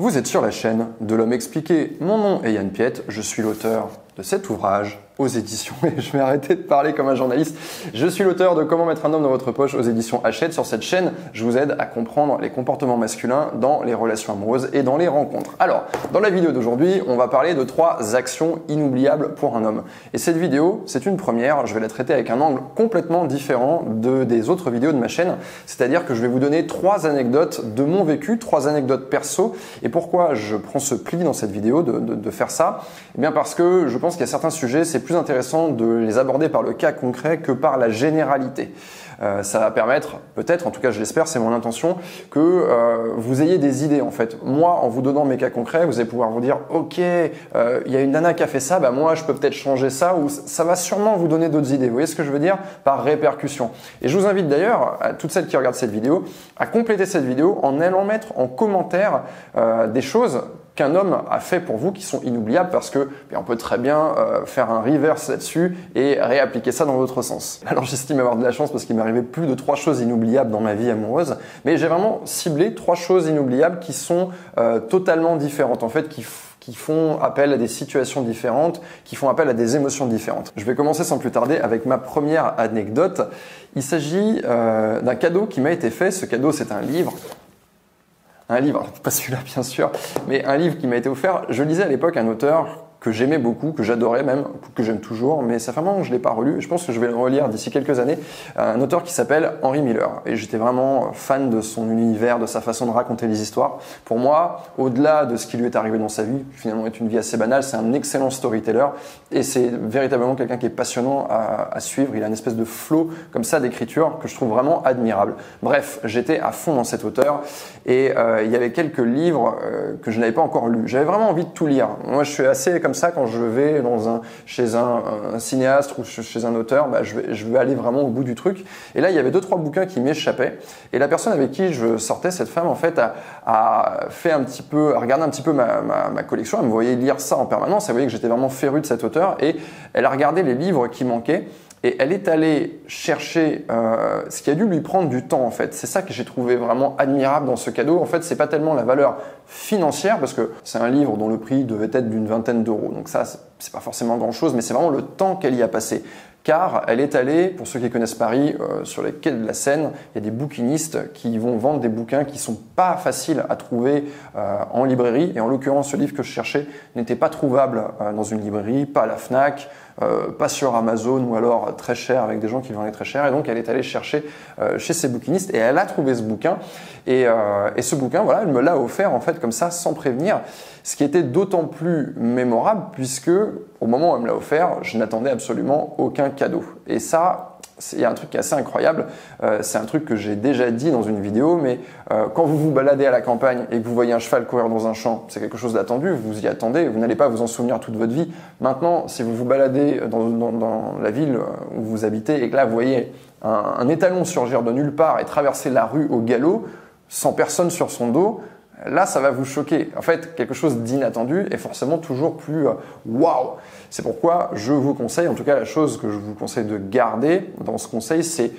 Vous êtes sur la chaîne de l'homme expliqué. Mon nom est Yann Piette, je suis l'auteur de cet ouvrage aux éditions, et je vais arrêter de parler comme un journaliste. Je suis l'auteur de Comment mettre un homme dans votre poche aux éditions Hachette. Sur cette chaîne, je vous aide à comprendre les comportements masculins dans les relations amoureuses et dans les rencontres. Alors, dans la vidéo d'aujourd'hui, on va parler de trois actions inoubliables pour un homme. Et cette vidéo, c'est une première, je vais la traiter avec un angle complètement différent de, des autres vidéos de ma chaîne. C'est-à-dire que je vais vous donner trois anecdotes de mon vécu, trois anecdotes perso. Et pourquoi je prends ce pli dans cette vidéo de, de, de faire ça? Eh bien parce que je pense qu'il y a certains sujets, c'est plus intéressant de les aborder par le cas concret que par la généralité. Euh, ça va permettre, peut-être, en tout cas je l'espère, c'est mon intention, que euh, vous ayez des idées en fait. Moi, en vous donnant mes cas concrets, vous allez pouvoir vous dire, ok, euh, il y a une nana qui a fait ça, bah moi je peux peut-être changer ça, ou ça va sûrement vous donner d'autres idées. Vous voyez ce que je veux dire? Par répercussion. Et je vous invite d'ailleurs, à toutes celles qui regardent cette vidéo, à compléter cette vidéo en allant mettre en commentaire des choses qu'un homme a fait pour vous qui sont inoubliables parce que on peut très bien euh, faire un reverse là-dessus et réappliquer ça dans votre sens. Alors j'estime avoir de la chance parce qu'il m'est arrivé plus de trois choses inoubliables dans ma vie amoureuse, mais j'ai vraiment ciblé trois choses inoubliables qui sont euh, totalement différentes en fait, qui qui font appel à des situations différentes, qui font appel à des émotions différentes. Je vais commencer sans plus tarder avec ma première anecdote. Il s'agit euh, d'un cadeau qui m'a été fait. Ce cadeau, c'est un livre un livre, pas celui-là bien sûr, mais un livre qui m'a été offert. Je lisais à l'époque un auteur que j'aimais beaucoup, que j'adorais même, que j'aime toujours, mais ça fait un moment que je l'ai pas relu. Je pense que je vais le relire d'ici quelques années. Un auteur qui s'appelle Henry Miller. Et j'étais vraiment fan de son univers, de sa façon de raconter les histoires. Pour moi, au-delà de ce qui lui est arrivé dans sa vie, finalement est une vie assez banale, c'est un excellent storyteller. Et c'est véritablement quelqu'un qui est passionnant à, à, suivre. Il a une espèce de flow comme ça d'écriture que je trouve vraiment admirable. Bref, j'étais à fond dans cet auteur. Et euh, il y avait quelques livres euh, que je n'avais pas encore lus. J'avais vraiment envie de tout lire. Moi, je suis assez comme ça quand je vais dans un, chez un, cinéaste ou chez un auteur, bah, je, vais, je vais aller vraiment au bout du truc. Et là, il y avait deux trois bouquins qui m'échappaient. Et la personne avec qui je sortais, cette femme, en fait, a, fait un petit peu, a regardé un petit peu ma, ma, ma collection. Elle me voyait lire ça en permanence. Elle voyait que j'étais vraiment féru de cet auteur. Et elle a regardé les livres qui manquaient. Et elle est allée chercher euh, ce qui a dû lui prendre du temps en fait. C'est ça que j'ai trouvé vraiment admirable dans ce cadeau. En fait, c'est pas tellement la valeur financière parce que c'est un livre dont le prix devait être d'une vingtaine d'euros. Donc ça, c'est pas forcément grand chose, mais c'est vraiment le temps qu'elle y a passé. Car elle est allée, pour ceux qui connaissent Paris, euh, sur les quais de la Seine, il y a des bouquinistes qui vont vendre des bouquins qui sont pas faciles à trouver euh, en librairie. Et en l'occurrence, ce livre que je cherchais n'était pas trouvable euh, dans une librairie, pas à la Fnac. Euh, pas sur Amazon ou alors très cher avec des gens qui vendaient très cher. Et donc elle est allée chercher euh, chez ces bouquinistes et elle a trouvé ce bouquin. Et, euh, et ce bouquin, voilà, elle me l'a offert en fait comme ça sans prévenir. Ce qui était d'autant plus mémorable puisque au moment où elle me l'a offert, je n'attendais absolument aucun cadeau. Et ça, il y a un truc assez incroyable. Euh, c'est un truc que j'ai déjà dit dans une vidéo, mais euh, quand vous vous baladez à la campagne et que vous voyez un cheval courir dans un champ, c'est quelque chose d'attendu. Vous y attendez. Vous n'allez pas vous en souvenir toute votre vie. Maintenant, si vous vous baladez dans, dans, dans, la ville où vous habitez et que là vous voyez un étalon surgir de nulle part et traverser la rue au galop, sans personne sur son dos, Là, ça va vous choquer. En fait, quelque chose d'inattendu est forcément toujours plus waouh. C'est pourquoi je vous conseille, en tout cas la chose que je vous conseille de garder dans ce conseil, c'est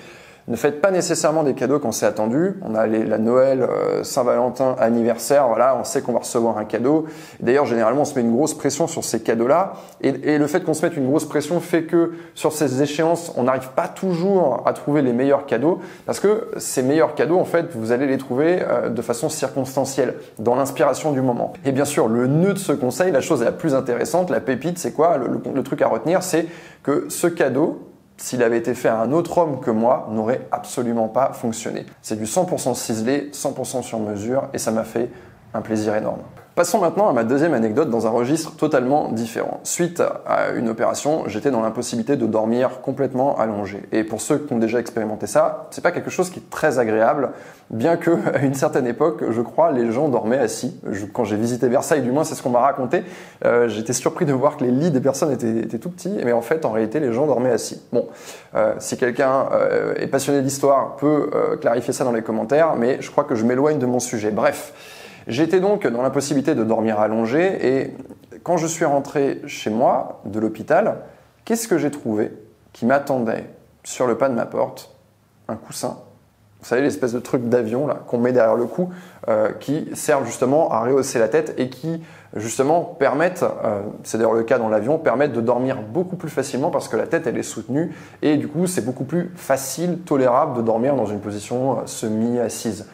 ne faites pas nécessairement des cadeaux quand c'est attendu. On a les, la Noël, euh, Saint-Valentin, anniversaire, voilà, on sait qu'on va recevoir un cadeau. D'ailleurs, généralement, on se met une grosse pression sur ces cadeaux-là. Et, le fait qu'on se mette une grosse pression fait que sur ces échéances, on n'arrive pas toujours à trouver les meilleurs cadeaux. Parce que ces meilleurs cadeaux, en fait, vous allez les trouver euh, de façon circonstancielle, dans l'inspiration du moment. Et bien sûr, le nœud de ce conseil, la chose la plus intéressante, la pépite, c'est quoi? Le truc à retenir, c'est que ce cadeau, s'il avait été fait à un autre homme que moi, n'aurait absolument pas fonctionné. C'est du 100% ciselé, 100% sur mesure, et ça m'a fait un plaisir énorme. Passons maintenant à ma deuxième anecdote dans un registre totalement différent. Suite à une opération, j'étais dans l'impossibilité de dormir complètement allongé. Et pour ceux qui ont déjà expérimenté ça, c'est pas quelque chose qui est très agréable, bien que à une certaine époque, je crois, les gens dormaient assis. Quand j'ai visité Versailles, du moins, c'est ce qu'on m'a raconté. Euh, j'étais surpris de voir que les lits des personnes étaient, tout petits, mais en fait, en réalité, les gens dormaient assis. Bon, euh, si quelqu'un euh, est passionné d'histoire, peut clarifier ça dans les commentaires, mais je crois que je m'éloigne de mon sujet. Bref. J'étais donc dans l'impossibilité de dormir allongé et quand je suis rentré chez moi de l'hôpital, qu'est-ce que j'ai trouvé qui m'attendait sur le pas de ma porte Un coussin vous savez, l'espèce de truc d'avion qu'on met derrière le cou, euh, qui servent justement à rehausser la tête et qui justement permettent, euh, c'est d'ailleurs le cas dans l'avion, permettent de dormir beaucoup plus facilement parce que la tête elle est soutenue et du coup c'est beaucoup plus facile, tolérable de dormir dans une position euh, semi-assise.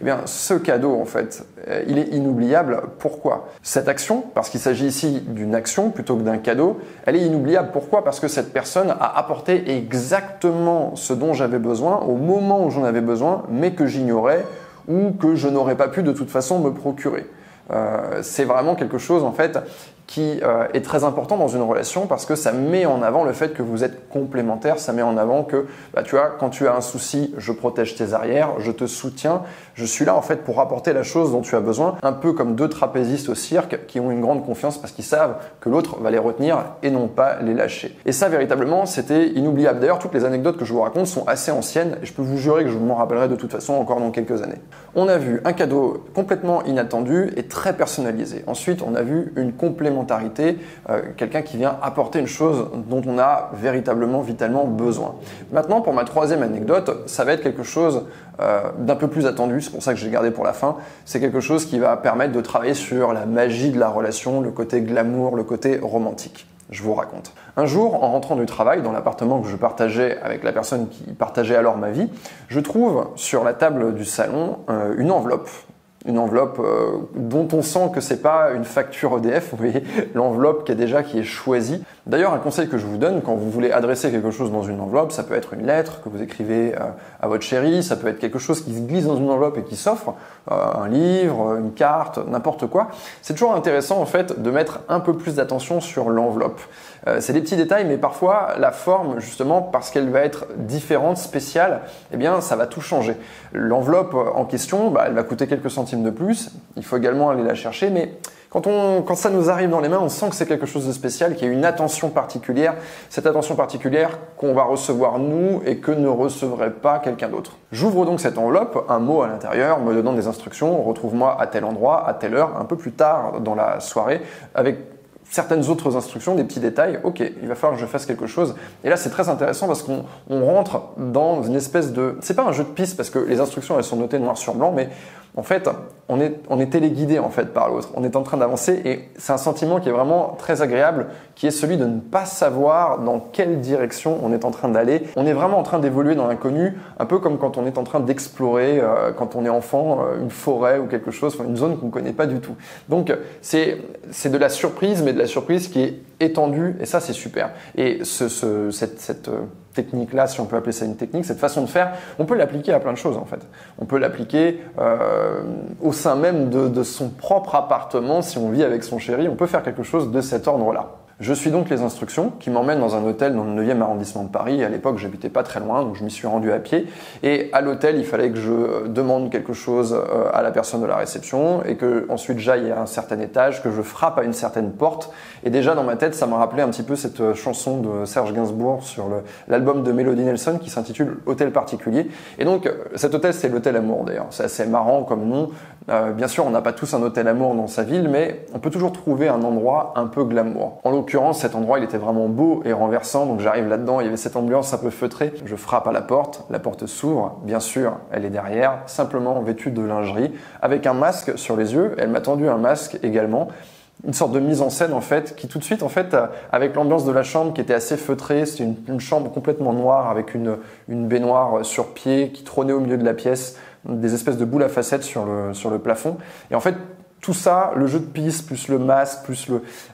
Eh bien, ce cadeau, en fait, euh, il est inoubliable. Pourquoi? Cette action, parce qu'il s'agit ici d'une action plutôt que d'un cadeau, elle est inoubliable. Pourquoi? Parce que cette personne a apporté exactement ce dont j'avais besoin au moment où j'en avais besoin, mais que j'ignorais ou que je n'aurais pas pu de toute façon me procurer. Euh, c'est vraiment quelque chose en fait qui euh, est très important dans une relation parce que ça met en avant le fait que vous êtes complémentaires, ça met en avant que, bah, tu vois, quand tu as un souci, je protège tes arrières, je te soutiens, je suis là en fait pour apporter la chose dont tu as besoin, un peu comme deux trapézistes au cirque qui ont une grande confiance parce qu'ils savent que l'autre va les retenir et non pas les lâcher. Et ça, véritablement, c'était inoubliable. D'ailleurs, toutes les anecdotes que je vous raconte sont assez anciennes et je peux vous jurer que je m'en rappellerai de toute façon encore dans quelques années. On a vu un cadeau complètement inattendu et très personnalisé. Ensuite, on a vu une euh, quelqu'un qui vient apporter une chose dont on a véritablement, vitalement besoin. Maintenant, pour ma troisième anecdote, ça va être quelque chose euh, d'un peu plus attendu, c'est pour ça que j'ai gardé pour la fin. C'est quelque chose qui va permettre de travailler sur la magie de la relation, le côté glamour, le côté romantique. Je vous raconte. Un jour, en rentrant du travail, dans l'appartement que je partageais avec la personne qui partageait alors ma vie, je trouve sur la table du salon euh, une enveloppe une enveloppe euh, dont on sent que c'est pas une facture EDF, vous voyez, l'enveloppe qui est déjà qui est choisie. D'ailleurs, un conseil que je vous donne quand vous voulez adresser quelque chose dans une enveloppe, ça peut être une lettre que vous écrivez euh, à votre chérie, ça peut être quelque chose qui se glisse dans une enveloppe et qui s'offre, euh, un livre, une carte, n'importe quoi. C'est toujours intéressant en fait de mettre un peu plus d'attention sur l'enveloppe. c'est des petits détails, mais parfois la forme, justement, parce qu'elle va être différente, spéciale, eh bien, ça va tout changer. L'enveloppe en question, bah, elle va coûter quelques centimes de plus. Il faut également aller la chercher, mais quand, on, quand ça nous arrive dans les mains, on sent que c'est quelque chose de spécial, qu'il y a une attention particulière, cette attention particulière qu'on va recevoir nous et que ne recevrait pas quelqu'un d'autre. J'ouvre donc cette enveloppe, un mot à l'intérieur me donnant des instructions, retrouve-moi à tel endroit, à telle heure, un peu plus tard dans la soirée, avec certaines autres instructions, des petits détails. Ok, il va falloir que je fasse quelque chose. Et là, c'est très intéressant parce qu'on rentre dans une espèce de. C'est pas un jeu de piste parce que les instructions elles sont notées noir sur blanc, mais en fait, on est, on est téléguidé en fait par l'autre. On est en train d'avancer et c'est un sentiment qui est vraiment très agréable, qui est celui de ne pas savoir dans quelle direction on est en train d'aller. On est vraiment en train d'évoluer dans l'inconnu, un peu comme quand on est en train d'explorer, euh, quand on est enfant, euh, une forêt ou quelque chose, une zone qu'on ne connaît pas du tout. Donc c'est de la surprise, mais de la surprise qui est étendue et ça c'est super. Et ce, ce cette, euh, technique-là, si on peut appeler ça une technique, cette façon de faire, on peut l'appliquer à plein de choses en fait. On peut l'appliquer euh, au sein même de, de son propre appartement, si on vit avec son chéri, on peut faire quelque chose de cet ordre-là. Je suis donc les instructions qui m'emmènent dans un hôtel dans le 9e arrondissement de Paris. À l'époque, j'habitais pas très loin, donc je m'y suis rendu à pied. Et à l'hôtel, il fallait que je euh, demande quelque chose euh, à la personne de la réception et que ensuite j'aille à un certain étage, que je frappe à une certaine porte. Et déjà dans ma tête, ça m'a rappelé un petit peu cette euh, chanson de Serge Gainsbourg sur l'album de Melody Nelson qui s'intitule Hôtel particulier. Et donc cet hôtel, c'est l'hôtel Amour d'ailleurs. C'est assez marrant comme nom. bien sûr, on n'a pas tous un hôtel Amour dans sa ville, mais on peut toujours trouver un endroit un peu glamour. L'occurrence, cet endroit, il était vraiment beau et renversant, donc j'arrive là-dedans, il y avait cette ambiance un peu feutrée. Je frappe à la porte, la porte s'ouvre, bien sûr, elle est derrière, simplement vêtue de lingerie, avec un masque sur les yeux. Elle m'a tendu un masque également une sorte de mise en scène en fait qui tout de suite en fait avec l'ambiance de la chambre qui était assez feutrée c'était une, chambre complètement noire avec une, une baignoire sur pied qui trônait au milieu de la pièce des espèces de boules à facettes sur le, sur le plafond et en fait tout ça, le jeu de piste, plus le masque, plus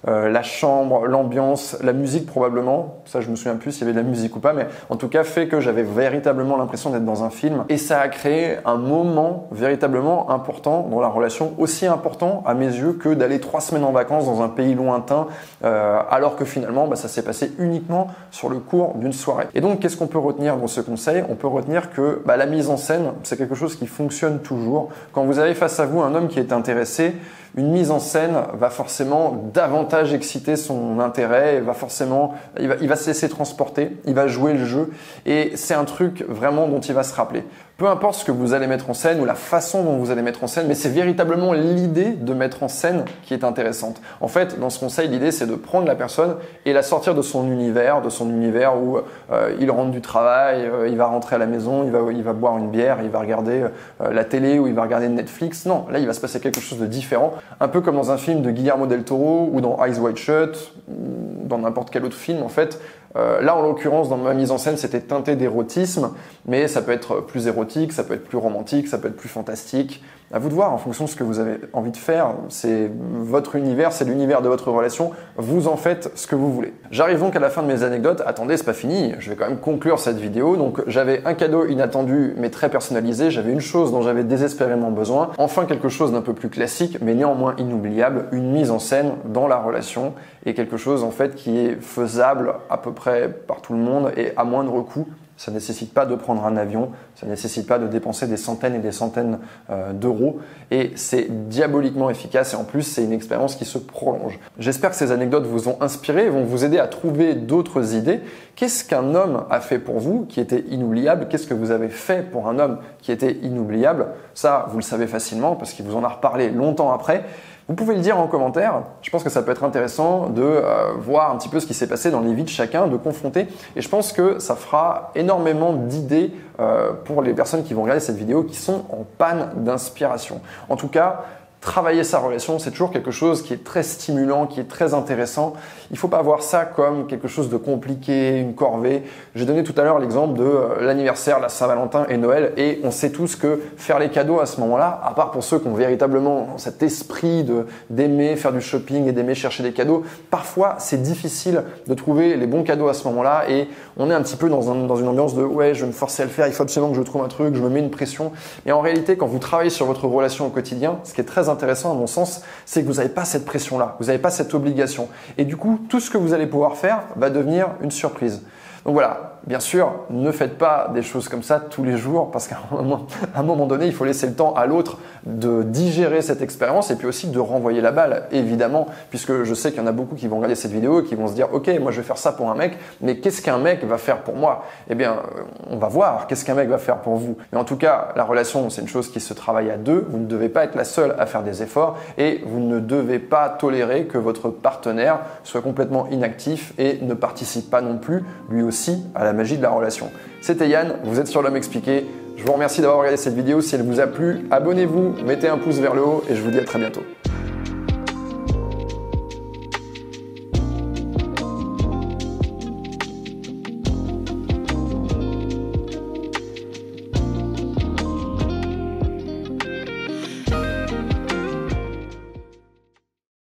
euh, la chambre, l'ambiance, la musique probablement, ça je me souviens plus s'il y avait de la musique ou pas, mais en tout cas fait que j'avais véritablement l'impression d'être dans un film et ça a créé un moment véritablement important dans la relation, aussi important à mes yeux que d'aller trois semaines en vacances dans un pays lointain, euh, alors que finalement bah, ça s'est passé uniquement sur le cours d'une soirée. Et donc qu'est-ce qu'on peut retenir dans ce conseil? On peut retenir que bah, la mise en scène, c'est quelque chose qui fonctionne toujours. Quand vous avez face à vous un homme qui est intéressé, une mise en scène va forcément davantage exciter son intérêt, va forcément, il va, il va se laisser transporter, il va jouer le jeu et c'est un truc vraiment dont il va se rappeler. Peu importe ce que vous allez mettre en scène ou la façon dont vous allez mettre en scène, mais c'est véritablement l'idée de mettre en scène qui est intéressante. En fait, dans ce conseil, l'idée c'est de prendre la personne et la sortir de son univers, de son univers où euh, il rentre du travail, euh, il va rentrer à la maison, il va, boire une bière, il va regarder euh, la télé ou il va regarder Netflix. Non, là il va se passer quelque chose de différent, un peu comme dans un film de Guillermo del Toro ou dans Eyes Wide Shut, ou dans n'importe quel autre film en fait. Euh, là, en l'occurrence, dans ma mise en scène, c'était teinté d'érotisme, mais ça peut être plus érotique, ça peut être plus romantique, ça peut être plus fantastique. À vous de voir, en fonction de ce que vous avez envie de faire. C'est votre univers, c'est l'univers de votre relation. Vous en faites ce que vous voulez. J'arrive donc à la fin de mes anecdotes. Attendez, c'est pas fini. Je vais quand même conclure cette vidéo. Donc, j'avais un cadeau inattendu, mais très personnalisé. J'avais une chose dont j'avais désespérément besoin. Enfin, quelque chose d'un peu plus classique, mais néanmoins inoubliable. Une mise en scène dans la relation et quelque chose, en fait, qui est faisable à peu près par tout le monde et à moindre coût ça ne nécessite pas de prendre un avion, ça ne nécessite pas de dépenser des centaines et des centaines euh, d'euros. Et c'est diaboliquement efficace et en plus c'est une expérience qui se prolonge. J'espère que ces anecdotes vous ont inspiré et vont vous aider à trouver d'autres idées. Qu'est-ce qu'un homme a fait pour vous qui était inoubliable? Qu'est-ce que vous avez fait pour un homme qui était inoubliable? Ça, vous le savez facilement parce qu'il vous en a reparlé longtemps après. Vous pouvez le dire en commentaire. Je pense que ça peut être intéressant de euh, voir un petit peu ce qui s'est passé dans les vies de chacun, de confronter. Et je pense que ça fera énormément d'idées euh, pour les personnes qui vont regarder cette vidéo qui sont en panne d'inspiration. En tout cas, travailler sa relation, c'est toujours quelque chose qui est très stimulant, qui est très intéressant. Il ne faut pas voir ça comme quelque chose de compliqué, une corvée. J'ai donné tout à l'heure l'exemple de euh, l'anniversaire, la Saint-Valentin et Noël, et on sait tous que faire les cadeaux à ce moment-là, à part pour ceux qui ont véritablement cet esprit d'aimer faire du shopping et d'aimer chercher des cadeaux, parfois c'est difficile de trouver les bons cadeaux à ce moment-là, et on est un petit peu dans, dans une ambiance de ouais, je vais me forcer à le faire, il faut absolument que je trouve un truc, je me mets une pression. Et en réalité, quand vous travaillez sur votre relation au quotidien, ce qui est très intéressant à mon sens, c'est que vous n'avez pas cette pression-là, vous n'avez pas cette obligation. Et du coup, tout ce que vous allez pouvoir faire va devenir une surprise. Donc voilà, bien sûr, ne faites pas des choses comme ça tous les jours parce qu'à un moment donné, il faut laisser le temps à l'autre de digérer cette expérience et puis aussi de renvoyer la balle, évidemment, puisque je sais qu'il y en a beaucoup qui vont regarder cette vidéo et qui vont se dire, ok, moi je vais faire ça pour un mec, mais qu'est-ce qu'un mec va faire pour moi? Eh bien, on va voir qu'est-ce qu'un mec va faire pour vous. Mais en tout cas, la relation, c'est une chose qui se travaille à deux. Vous ne devez pas être la seule à faire des efforts et vous ne devez pas tolérer que votre partenaire soit complètement inactif et ne participe pas non plus, lui aussi, à la la magie de la relation. C'était Yann, vous êtes sur l'homme expliqué. Je vous remercie d'avoir regardé cette vidéo. Si elle vous a plu, abonnez-vous, mettez un pouce vers le haut et je vous dis à très bientôt.